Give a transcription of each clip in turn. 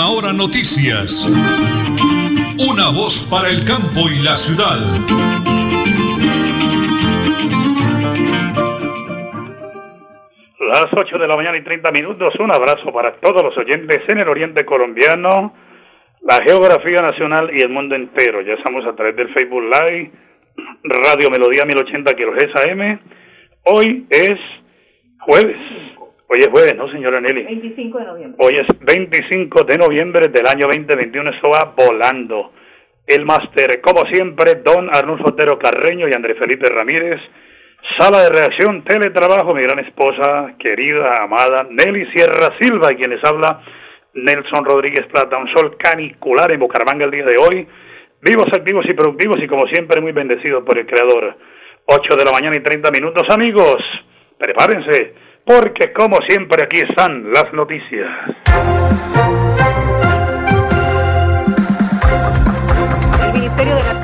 Última Hora Noticias. Una voz para el campo y la ciudad. Las 8 de la mañana y 30 minutos. Un abrazo para todos los oyentes en el oriente colombiano, la geografía nacional y el mundo entero. Ya estamos a través del Facebook Live, Radio Melodía 1080 kHz AM. Hoy es jueves Hoy es jueves, ¿no, señora Nelly? 25 de noviembre. Hoy es 25 de noviembre del año 2021. Esto va volando. El máster, como siempre, don Arnulfo Otero Carreño y Andrés Felipe Ramírez. Sala de reacción, teletrabajo, mi gran esposa, querida, amada Nelly Sierra Silva, quien les habla, Nelson Rodríguez Plata. Un sol canicular en Bucaramanga el día de hoy. Vivos, activos y productivos y como siempre muy bendecidos por el Creador. 8 de la mañana y 30 minutos, amigos. Prepárense porque como siempre aquí están las noticias.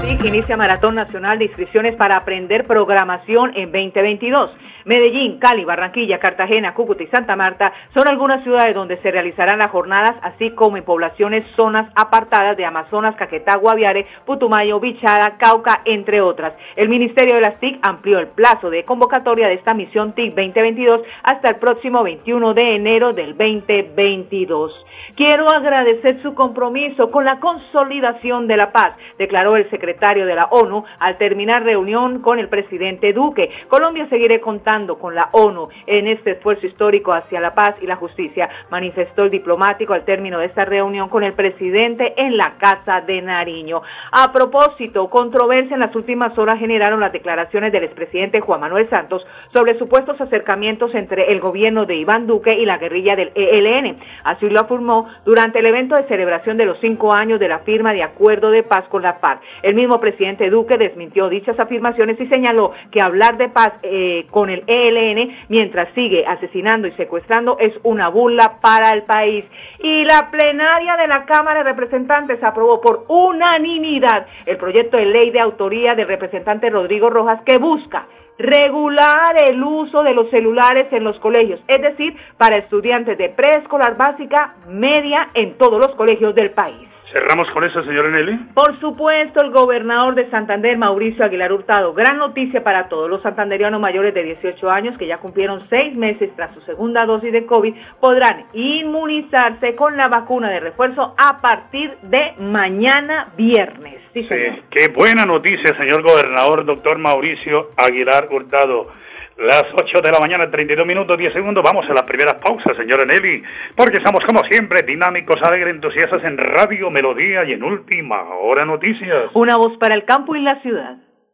TIC inicia Maratón Nacional de Inscripciones para aprender programación en 2022. Medellín, Cali, Barranquilla, Cartagena, Cúcuta y Santa Marta son algunas ciudades donde se realizarán las jornadas, así como en poblaciones, zonas apartadas de Amazonas, Caquetá, Guaviare, Putumayo, Bichada, Cauca, entre otras. El Ministerio de las TIC amplió el plazo de convocatoria de esta misión TIC 2022 hasta el próximo 21 de enero del 2022. Quiero agradecer su compromiso con la consolidación de la paz, declaró el secretario de la ONU al terminar reunión con el presidente Duque. Colombia seguirá contando con la ONU en este esfuerzo histórico hacia la paz y la justicia, manifestó el diplomático al término de esta reunión con el presidente en la Casa de Nariño. A propósito, controversia en las últimas horas generaron las declaraciones del expresidente Juan Manuel Santos sobre supuestos acercamientos entre el gobierno de Iván Duque y la guerrilla del ELN. Así lo afirmó durante el evento de celebración de los cinco años de la firma de acuerdo de paz con la FARC. El mismo presidente Duque desmintió dichas afirmaciones y señaló que hablar de paz eh, con el ELN mientras sigue asesinando y secuestrando es una burla para el país. Y la plenaria de la Cámara de Representantes aprobó por unanimidad el proyecto de ley de autoría del representante Rodrigo Rojas que busca regular el uso de los celulares en los colegios, es decir, para estudiantes de preescolar básica, media, en todos los colegios del país. Cerramos con eso, señor Eneli. Por supuesto, el gobernador de Santander, Mauricio Aguilar Hurtado. Gran noticia para todos los santanderianos mayores de 18 años que ya cumplieron seis meses tras su segunda dosis de COVID, podrán inmunizarse con la vacuna de refuerzo a partir de mañana viernes. Sí, qué buena noticia, señor gobernador, doctor Mauricio Aguilar Hurtado. Las 8 de la mañana, 32 minutos, 10 segundos. Vamos a las primeras pausas, señora Nelly, porque estamos como siempre dinámicos, alegres, entusiastas en Radio Melodía y en Última Hora Noticias. Una voz para el campo y la ciudad.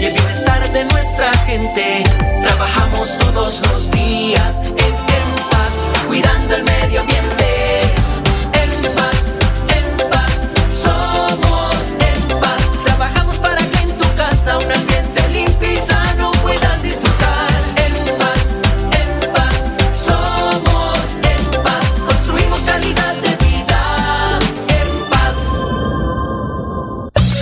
y el bienestar de nuestra gente Trabajamos todos los días en, paz, cuidando el medio ambiente. En paz, en paz, somos en paz. Trabajamos para que en tu casa un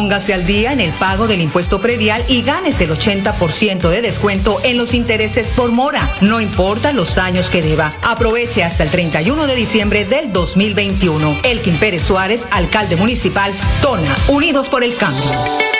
Póngase al día en el pago del impuesto predial y ganes el 80% de descuento en los intereses por mora, no importa los años que deba. Aproveche hasta el 31 de diciembre del 2021. Elkin Pérez Suárez, alcalde municipal, Tona, Unidos por el Cambio.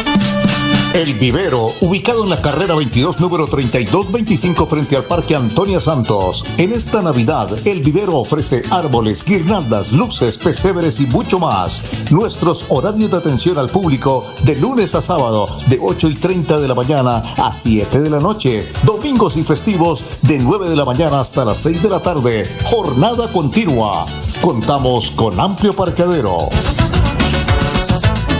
El Vivero, ubicado en la carrera 22, número 3225 frente al Parque Antonia Santos. En esta Navidad, El Vivero ofrece árboles, guirnaldas, luces, pesebres y mucho más. Nuestros horarios de atención al público de lunes a sábado de 8 y 30 de la mañana a 7 de la noche. Domingos y festivos de 9 de la mañana hasta las 6 de la tarde. Jornada continua. Contamos con amplio parqueadero.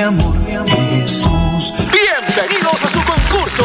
amor, Jesús? Bienvenidos a su concurso.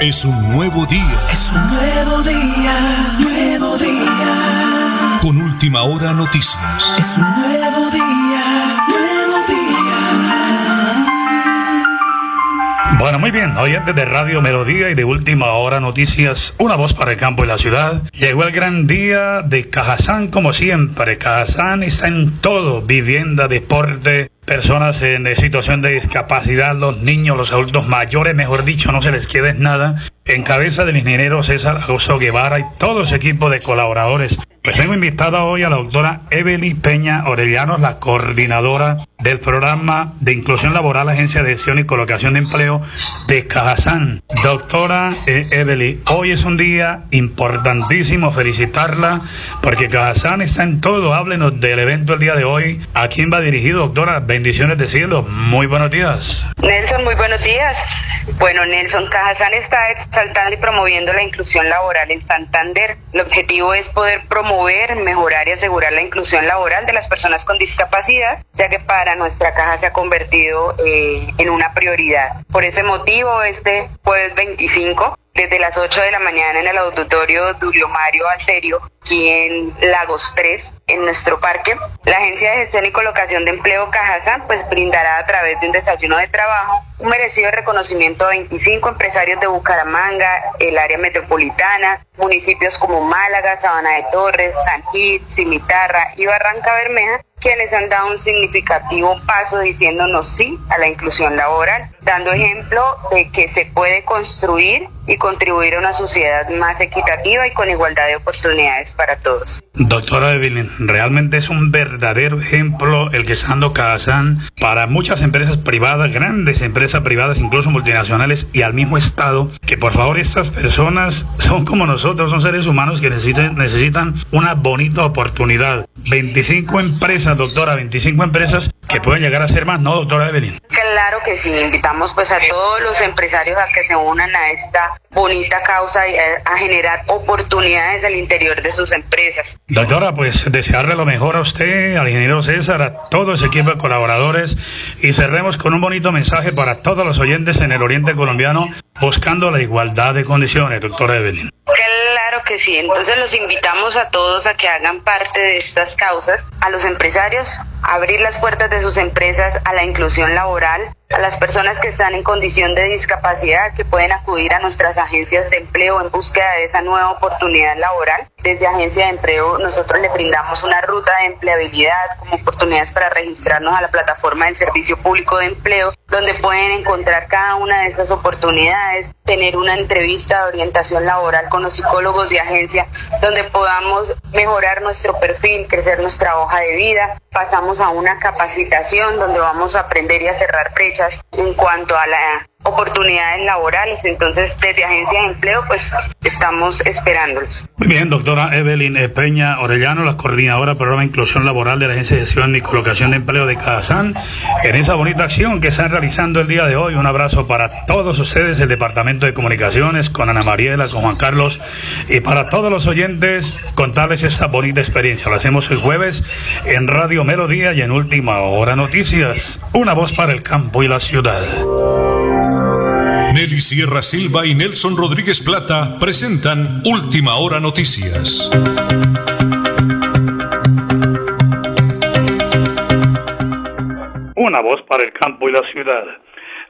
Es un nuevo día. Es un nuevo día, nuevo día. Con última hora noticias. Es un nuevo día, nuevo día. Bueno, muy bien, oyentes de Radio Melodía y de Última Hora Noticias, una voz para el campo y la ciudad. Llegó el gran día de Cajazán, como siempre. Cajazán está en todo: vivienda, deporte, personas en situación de discapacidad, los niños, los adultos mayores, mejor dicho, no se les quede nada. En cabeza del ingeniero César Augusto Guevara y todo ese equipo de colaboradores. Pues tengo invitada hoy a la doctora Evelyn Peña Orellano, la coordinadora del programa de inclusión laboral, Agencia de Gestión y Colocación de Empleo de Cajazán. Doctora eh, Evelyn, hoy es un día importantísimo felicitarla porque Cajazán está en todo. Háblenos del evento el día de hoy. ¿A quién va dirigido, doctora? Bendiciones de cielo. Muy buenos días. Nelson, muy buenos días. Bueno, Nelson Cajazán está exaltando y promoviendo la inclusión laboral en Santander. El objetivo es poder promover, mejorar y asegurar la inclusión laboral de las personas con discapacidad, ya que para nuestra caja se ha convertido eh, en una prioridad. Por ese motivo, este jueves 25 desde las 8 de la mañana en el auditorio Julio Mario Alterio, aquí en Lagos 3, en nuestro parque. La Agencia de Gestión y Colocación de Empleo Cajazán pues brindará a través de un desayuno de trabajo un merecido reconocimiento a 25 empresarios de Bucaramanga, el área metropolitana, municipios como Málaga, Sabana de Torres, San Gil, Cimitarra y Barranca Bermeja, quienes han dado un significativo paso diciéndonos sí a la inclusión laboral, dando ejemplo de que se puede construir y contribuir a una sociedad más equitativa y con igualdad de oportunidades para todos. Doctora Evelyn, realmente es un verdadero ejemplo el que está dando Kazán para muchas empresas privadas, grandes empresas privadas, incluso multinacionales y al mismo Estado, que por favor estas personas son como nosotros, son seres humanos que necesitan, necesitan una bonita oportunidad. 25 empresas, doctora, 25 empresas que pueden llegar a ser más, ¿no, doctora Evelyn? Claro que sí, invitamos pues a todos los empresarios a que se unan a esta bonita causa y a, a generar oportunidades al interior de sus empresas. Doctora, pues desearle lo mejor a usted, al ingeniero César, a todo ese equipo de colaboradores y cerremos con un bonito mensaje para todos los oyentes en el oriente colombiano buscando la igualdad de condiciones, doctora Evelyn. Claro que sí. Entonces los invitamos a todos a que hagan parte de estas causas, a los empresarios, a abrir las puertas de sus empresas a la inclusión laboral, a las personas que están en condición de discapacidad que pueden acudir a nuestras agencias de empleo en búsqueda de esa nueva oportunidad laboral. Desde Agencia de Empleo nosotros le brindamos una ruta de empleabilidad como oportunidades para registrarnos a la plataforma del Servicio Público de Empleo, donde pueden encontrar cada una de estas oportunidades, tener una entrevista de orientación laboral con los psicólogos de agencia, donde podamos mejorar nuestro perfil, crecer nuestra hoja de vida. Pasamos a una capacitación donde vamos a aprender y a cerrar brechas en cuanto a la oportunidades laborales. Entonces, desde Agencia de Empleo, pues estamos esperándolos. Muy bien, doctora Evelyn Peña Orellano, la coordinadora del programa de inclusión laboral de la Agencia de Gestión y Colocación de Empleo de Cajazán, en esa bonita acción que están realizando el día de hoy. Un abrazo para todos ustedes, el Departamento de Comunicaciones, con Ana Mariela, con Juan Carlos, y para todos los oyentes, contarles esta bonita experiencia. Lo hacemos el jueves en Radio Melodía y en Última Hora Noticias. Una voz para el campo y la ciudad. Nelly Sierra Silva y Nelson Rodríguez Plata presentan Última Hora Noticias. Una voz para el campo y la ciudad.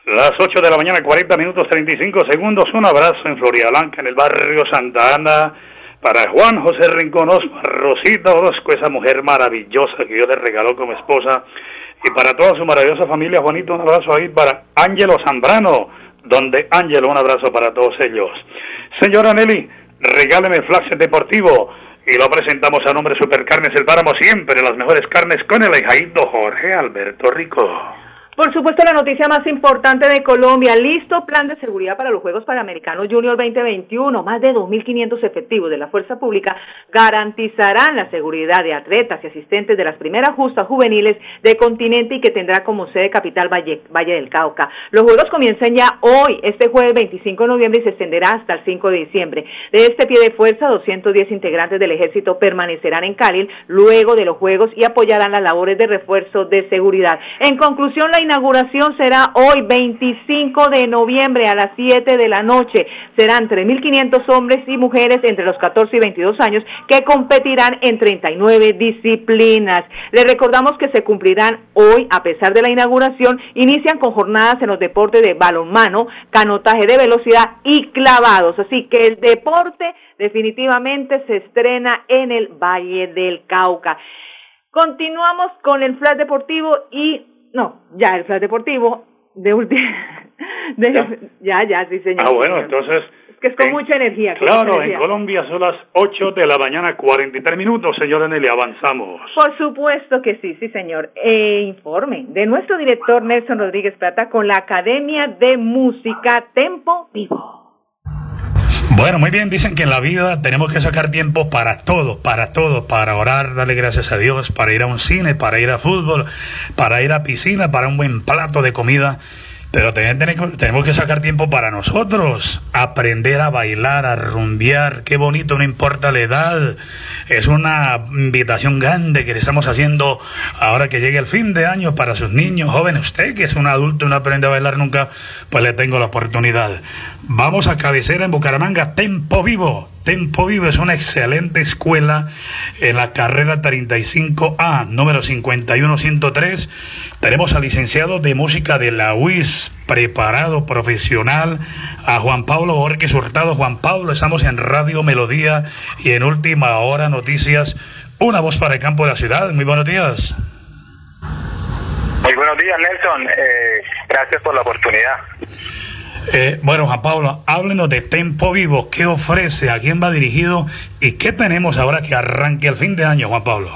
Las 8 de la mañana, 40 minutos 35 segundos. Un abrazo en Florida en el barrio Santa Ana, para Juan José Rincón Osma, Rosita Orozco, esa mujer maravillosa que Dios le regaló como esposa. Y para toda su maravillosa familia, Juanito, un abrazo ahí para Ángelo Zambrano, donde Ángelo, un abrazo para todos ellos. Señora Nelly, regáleme flash deportivo y lo presentamos a nombre de Supercarnes El Páramo, siempre las mejores carnes con el hijaíto Jorge Alberto Rico. Por supuesto, la noticia más importante de Colombia, listo plan de seguridad para los Juegos Panamericanos Junior 2021. Más de 2.500 efectivos de la Fuerza Pública garantizarán la seguridad de atletas y asistentes de las primeras justas juveniles de continente y que tendrá como sede capital Valle, del Cauca. Los Juegos comienzan ya hoy, este jueves 25 de noviembre y se extenderá hasta el 5 de diciembre. De este pie de fuerza, 210 integrantes del ejército permanecerán en Cali luego de los Juegos y apoyarán las labores de refuerzo de seguridad. En conclusión, la inauguración será hoy 25 de noviembre a las 7 de la noche. Serán 3.500 hombres y mujeres entre los 14 y 22 años que competirán en 39 disciplinas. Les recordamos que se cumplirán hoy, a pesar de la inauguración, inician con jornadas en los deportes de balonmano, canotaje de velocidad y clavados. Así que el deporte definitivamente se estrena en el Valle del Cauca. Continuamos con el flash deportivo y no, ya el flash deportivo de última. ¿Ya? ya, sí, señor. Ah, bueno, entonces. Es que es con mucha energía. Claro, en Colombia son las 8 de la mañana, 43 minutos, señor Nelly, avanzamos. Por supuesto que sí, sí, señor. Eh, informe de nuestro director Nelson Rodríguez Plata con la Academia de Música Tempo Vivo. Bueno, muy bien, dicen que en la vida tenemos que sacar tiempo para todo, para todo, para orar, darle gracias a Dios, para ir a un cine, para ir a fútbol, para ir a piscina, para un buen plato de comida. Pero tenemos que sacar tiempo para nosotros, aprender a bailar, a rumbear, qué bonito, no importa la edad. Es una invitación grande que le estamos haciendo ahora que llegue el fin de año para sus niños, jóvenes. Usted que es un adulto y no aprende a bailar nunca, pues le tengo la oportunidad. Vamos a cabecera en Bucaramanga, Tempo Vivo. Tempo Vivo es una excelente escuela en la carrera 35A, número 51103. Tenemos al licenciado de música de la UIS, preparado, profesional, a Juan Pablo Borges Hurtado. Juan Pablo, estamos en Radio Melodía y en Última Hora Noticias. Una voz para el campo de la ciudad. Muy buenos días. Muy buenos días, Nelson. Eh, gracias por la oportunidad. Eh, bueno, Juan Pablo, háblenos de Tempo Vivo, qué ofrece, a quién va dirigido y qué tenemos ahora que arranque el fin de año, Juan Pablo.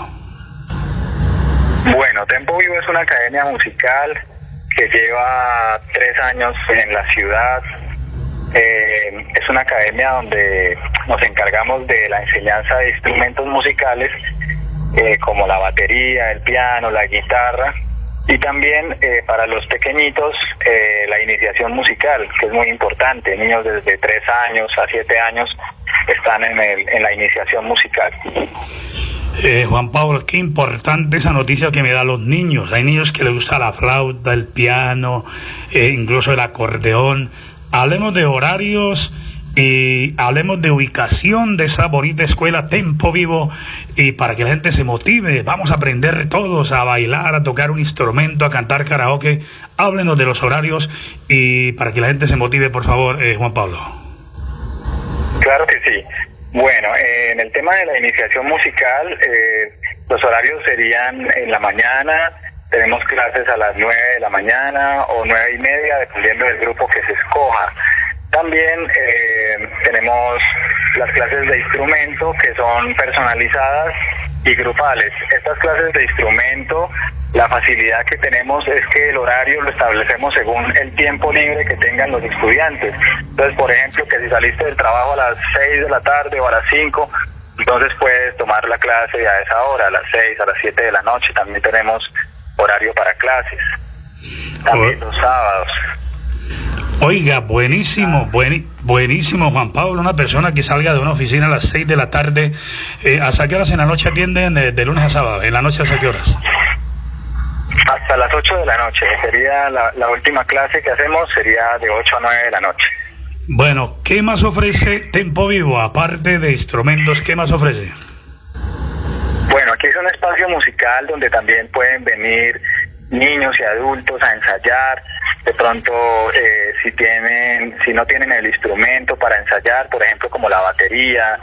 Bueno, Tempo Vivo es una academia musical que lleva tres años en la ciudad. Eh, es una academia donde nos encargamos de la enseñanza de instrumentos musicales eh, como la batería, el piano, la guitarra y también eh, para los pequeñitos eh, la iniciación musical, que es muy importante. Niños desde 3 años a 7 años están en, el, en la iniciación musical. Eh, Juan Pablo, qué importante esa noticia que me da los niños. Hay niños que les gusta la flauta, el piano, incluso el acordeón. Hablemos de horarios y hablemos de ubicación de esa bonita escuela Tempo Vivo y para que la gente se motive, vamos a aprender todos a bailar, a tocar un instrumento, a cantar karaoke. Háblenos de los horarios y para que la gente se motive, por favor, eh, Juan Pablo. Claro que sí. Bueno, eh, en el tema de la iniciación musical, eh, los horarios serían en la mañana, tenemos clases a las 9 de la mañana o nueve y media, dependiendo del grupo que se escoja. También eh, tenemos las clases de instrumento que son personalizadas y grupales. Estas clases de instrumento, la facilidad que tenemos es que el horario lo establecemos según el tiempo libre que tengan los estudiantes. Entonces, por ejemplo, que si saliste del trabajo a las 6 de la tarde o a las 5, entonces puedes tomar la clase a esa hora, a las 6, a las 7 de la noche. También tenemos horario para clases. También los sábados. Oiga, buenísimo, buenísimo, Juan Pablo, una persona que salga de una oficina a las 6 de la tarde, eh, ¿hasta qué horas en la noche atienden de, lunes a sábado? ¿En la noche hasta qué horas? Hasta las 8 de la noche, sería la, la última clase que hacemos, sería de 8 a 9 de la noche. Bueno, ¿qué más ofrece Tempo Vivo? Aparte de instrumentos, ¿qué más ofrece? Bueno, aquí es un espacio musical donde también pueden venir niños y adultos a ensayar, de pronto eh, si tienen, si no tienen el instrumento para ensayar, por ejemplo como la batería,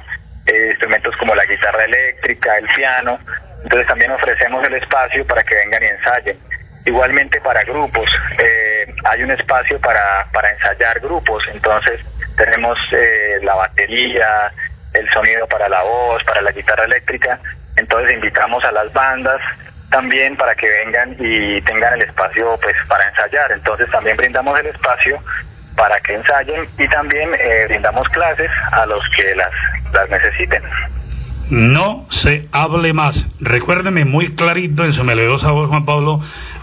eh, instrumentos como la guitarra eléctrica, el piano, entonces también ofrecemos el espacio para que vengan y ensayen. Igualmente para grupos, eh, hay un espacio para, para ensayar grupos, entonces tenemos la batería, el sonido para la voz, para la guitarra eléctrica, entonces invitamos a las bandas también para que vengan y tengan el espacio pues para ensayar. Entonces también brindamos el espacio para que ensayen y también eh, brindamos clases a los que las, las necesiten. No se hable más. Recuérdeme muy clarito en su melodiosa voz, Juan Pablo,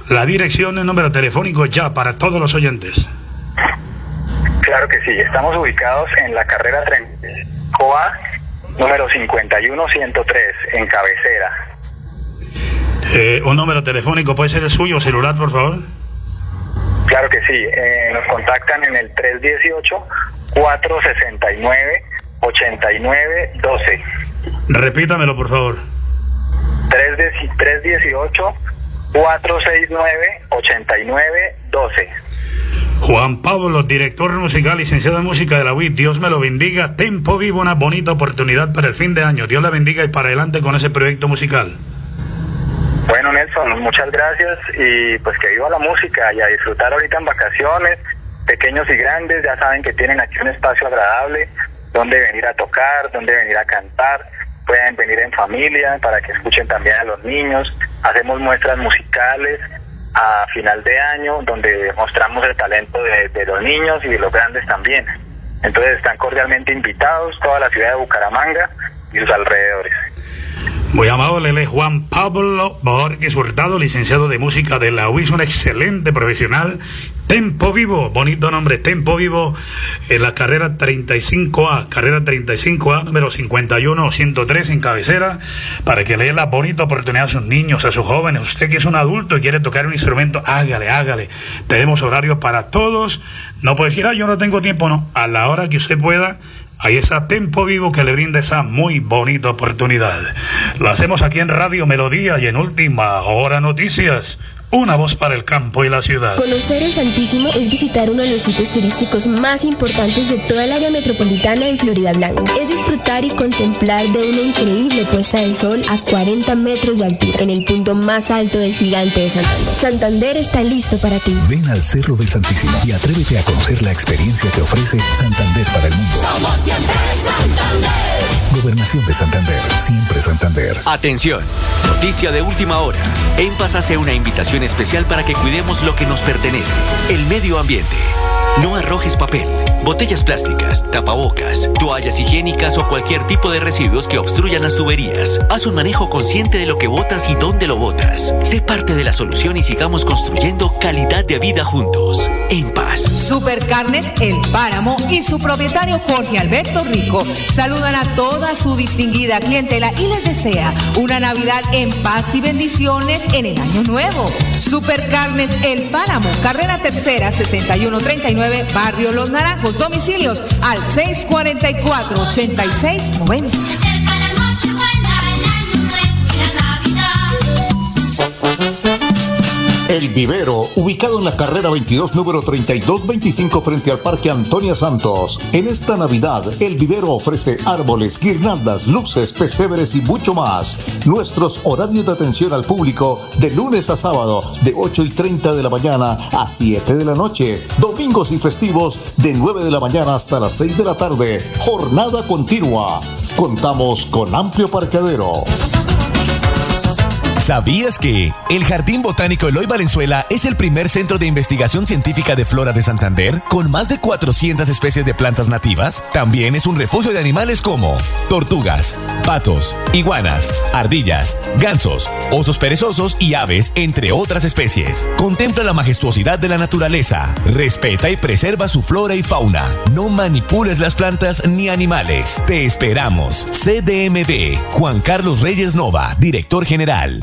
la dirección el número telefónico ya para todos los oyentes. Claro que sí, estamos ubicados en la carrera 30, COA número 51103 en cabecera. Eh, un número telefónico puede ser el suyo, celular, por favor. Claro que sí, eh, nos contactan en el 318-469-8912. Repítamelo, por favor. 318-469-8912. Juan Pablo, director musical, licenciado en música de la UIT, Dios me lo bendiga. Tempo vivo, una bonita oportunidad para el fin de año. Dios la bendiga y para adelante con ese proyecto musical. Bueno, Nelson, muchas gracias y pues que viva la música y a disfrutar ahorita en vacaciones, pequeños y grandes, ya saben que tienen aquí un espacio agradable donde venir a tocar, donde venir a cantar, pueden venir en familia para que escuchen también a los niños, hacemos muestras musicales a final de año donde mostramos el talento de, de los niños y de los grandes también. Entonces están cordialmente invitados toda la ciudad de Bucaramanga y sus alrededores. Muy amable, él es Juan Pablo Borges Hurtado, licenciado de música de la UIS, un excelente profesional. Tempo Vivo, bonito nombre, Tempo Vivo, en la carrera 35A, carrera 35A, número 51-103 en cabecera, para que le dé la bonita oportunidad a sus niños, a sus jóvenes. Usted que es un adulto y quiere tocar un instrumento, hágale, hágale. Tenemos horario para todos. No puede decir, ah, yo no tengo tiempo, no. A la hora que usted pueda, Ahí está Tempo Vivo que le brinda esa muy bonita oportunidad. Lo hacemos aquí en Radio Melodía y en Última Hora Noticias una voz para el campo y la ciudad. Conocer el Santísimo es visitar uno de los sitios turísticos más importantes de toda el área metropolitana en Florida Blanca. Es disfrutar y contemplar de una increíble puesta del sol a 40 metros de altura, en el punto más alto del gigante de Santander. Santander está listo para ti. Ven al Cerro del Santísimo y atrévete a conocer la experiencia que ofrece Santander para el mundo. Somos siempre Santander. Gobernación de Santander, siempre Santander. Atención, noticia de última hora. En Paz hace una invitación especial para que cuidemos lo que nos pertenece, el medio ambiente. No arrojes papel, botellas plásticas, tapabocas, toallas higiénicas o cualquier tipo de residuos que obstruyan las tuberías. Haz un manejo consciente de lo que botas y dónde lo botas. Sé parte de la solución y sigamos construyendo calidad de vida juntos. En paz. Supercarnes El Páramo y su propietario Jorge Alberto Rico saludan a toda su distinguida clientela y les desea una Navidad en paz y bendiciones en el año nuevo. Supercarnes El Páramo, carrera tercera 6139, Barrio Los Naranjos Domicilios al 644-8690. El Vivero, ubicado en la carrera 22, número 3225 frente al Parque Antonia Santos. En esta Navidad, el Vivero ofrece árboles, guirnaldas, luces, pesebres y mucho más. Nuestros horarios de atención al público de lunes a sábado, de 8 y 30 de la mañana a 7 de la noche. Domingos y festivos, de 9 de la mañana hasta las 6 de la tarde. Jornada continua. Contamos con amplio parqueadero. ¿Sabías que el Jardín Botánico Eloy Valenzuela es el primer centro de investigación científica de flora de Santander con más de 400 especies de plantas nativas? También es un refugio de animales como tortugas, patos, iguanas, ardillas, gansos, osos perezosos y aves, entre otras especies. Contempla la majestuosidad de la naturaleza, respeta y preserva su flora y fauna. No manipules las plantas ni animales. Te esperamos. CDMD, Juan Carlos Reyes Nova, director general.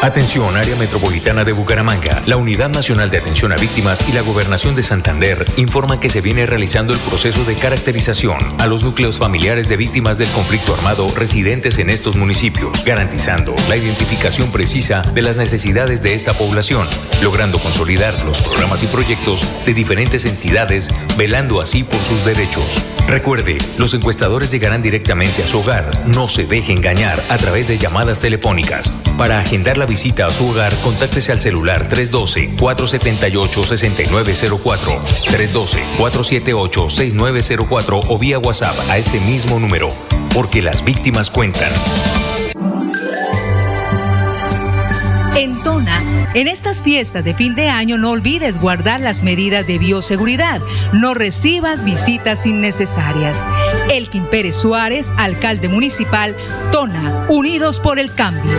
Atención, área metropolitana de Bucaramanga. La Unidad Nacional de Atención a Víctimas y la Gobernación de Santander informan que se viene realizando el proceso de caracterización a los núcleos familiares de víctimas del conflicto armado residentes en estos municipios, garantizando la identificación precisa de las necesidades de esta población, logrando consolidar los programas y proyectos de diferentes entidades, velando así por sus derechos. Recuerde, los encuestadores llegarán directamente a su hogar. No se deje engañar a través de llamadas telefónicas. Para agendar la visita a su hogar, contáctese al celular 312-478-6904, 312-478-6904 o vía WhatsApp a este mismo número, porque las víctimas cuentan. En Tona, en estas fiestas de fin de año no olvides guardar las medidas de bioseguridad. No recibas visitas innecesarias. Elkin Pérez Suárez, alcalde municipal, Tona, Unidos por el Cambio.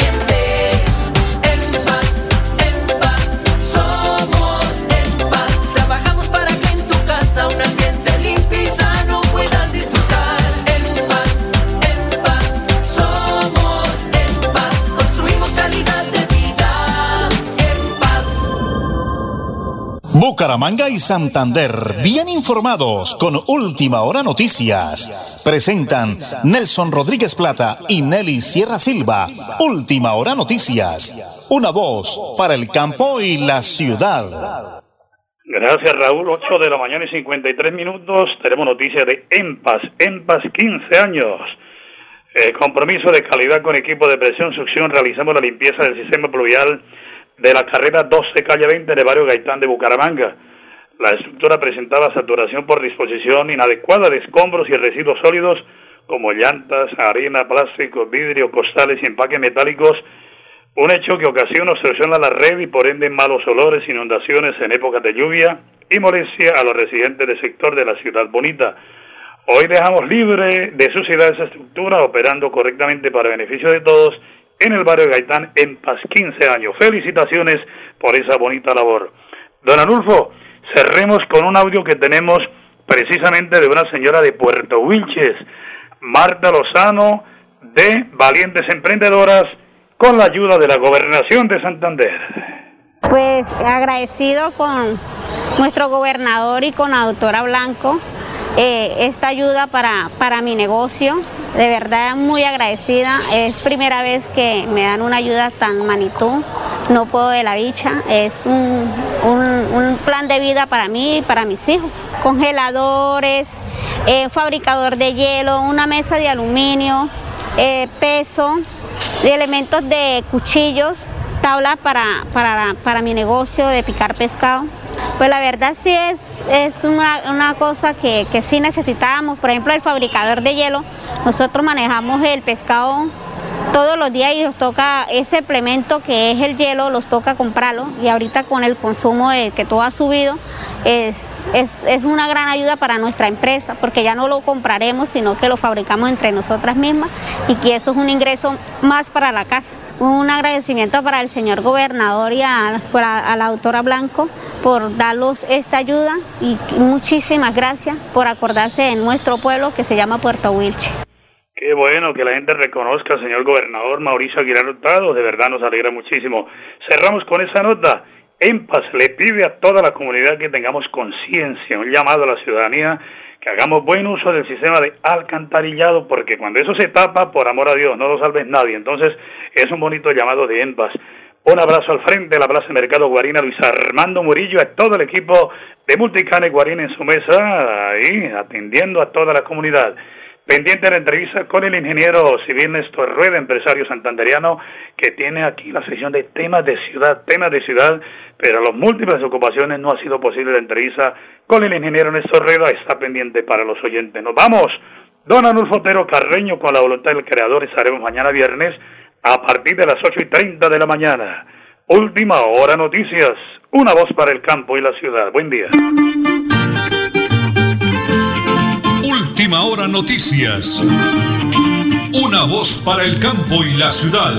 Bucaramanga y Santander, bien informados con Última Hora Noticias. Presentan Nelson Rodríguez Plata y Nelly Sierra Silva. Última Hora Noticias. Una voz para el campo y la ciudad. Gracias Raúl, 8 de la mañana y 53 minutos. Tenemos noticias de EMPAS, EMPAS 15 años. Eh, compromiso de calidad con equipo de presión succión. Realizamos la limpieza del sistema pluvial de la carrera 12 calle 20 de barrio Gaitán de Bucaramanga. La estructura presentaba saturación por disposición inadecuada de escombros y residuos sólidos como llantas, harina, plástico, vidrio, costales y empaques metálicos. Un hecho que ocasiona obstrucción a la red y por ende malos olores, inundaciones en épocas de lluvia y molestia a los residentes del sector de la ciudad bonita. Hoy dejamos libre de suciedad esa estructura operando correctamente para beneficio de todos en el barrio Gaitán en Paz 15 años. Felicitaciones por esa bonita labor. Don Anulfo, cerremos con un audio que tenemos precisamente de una señora de Puerto Wilches, Marta Lozano, de Valientes Emprendedoras, con la ayuda de la Gobernación de Santander. Pues agradecido con nuestro gobernador y con la doctora Blanco eh, esta ayuda para, para mi negocio. De verdad muy agradecida. Es primera vez que me dan una ayuda tan magnitud. No puedo de la bicha. Es un, un, plan de vida para mí y para mis hijos. Congeladores, eh, fabricador de hielo, una mesa de aluminio, eh, peso, de elementos de cuchillos, tabla para, para, para mi negocio de picar pescado. Pues la verdad sí es, es una, cosa que, que, sí necesitábamos. Por ejemplo, el fabricador de hielo, nosotros manejamos el pescado todos los días y nos toca ese implemento que es el hielo, los toca comprarlo y ahorita con el consumo de, que todo ha subido es, es, una gran ayuda para nuestra empresa porque ya no lo compraremos sino que lo fabricamos entre nosotras mismas y que eso es un ingreso más para la casa. Un agradecimiento para el señor gobernador y a, a la autora Blanco por darnos esta ayuda y muchísimas gracias por acordarse de nuestro pueblo que se llama Puerto Wilche. Qué bueno que la gente reconozca señor gobernador Mauricio Aguilar Hurtado, de verdad nos alegra muchísimo. Cerramos con esa nota. EMPAS le pide a toda la comunidad que tengamos conciencia, un llamado a la ciudadanía, que hagamos buen uso del sistema de alcantarillado, porque cuando eso se tapa, por amor a Dios, no lo salves nadie. Entonces, es un bonito llamado de EMPAS. Un abrazo al frente de la Plaza Mercado Guarina, Luis Armando Murillo, a todo el equipo de Multicane Guarina en su mesa, ahí atendiendo a toda la comunidad. Pendiente de la entrevista con el ingeniero civil Néstor Rueda, empresario santanderiano, que tiene aquí la sesión de temas de ciudad, temas de ciudad, pero a las múltiples ocupaciones no ha sido posible la entrevista con el ingeniero Néstor Rueda, está pendiente para los oyentes. Nos vamos. Don Anulfo Otero Carreño, con la voluntad del creador, estaremos mañana viernes a partir de las 8 y 30 de la mañana. Última hora noticias. Una voz para el campo y la ciudad. Buen día. Última hora noticias. Una voz para el campo y la ciudad.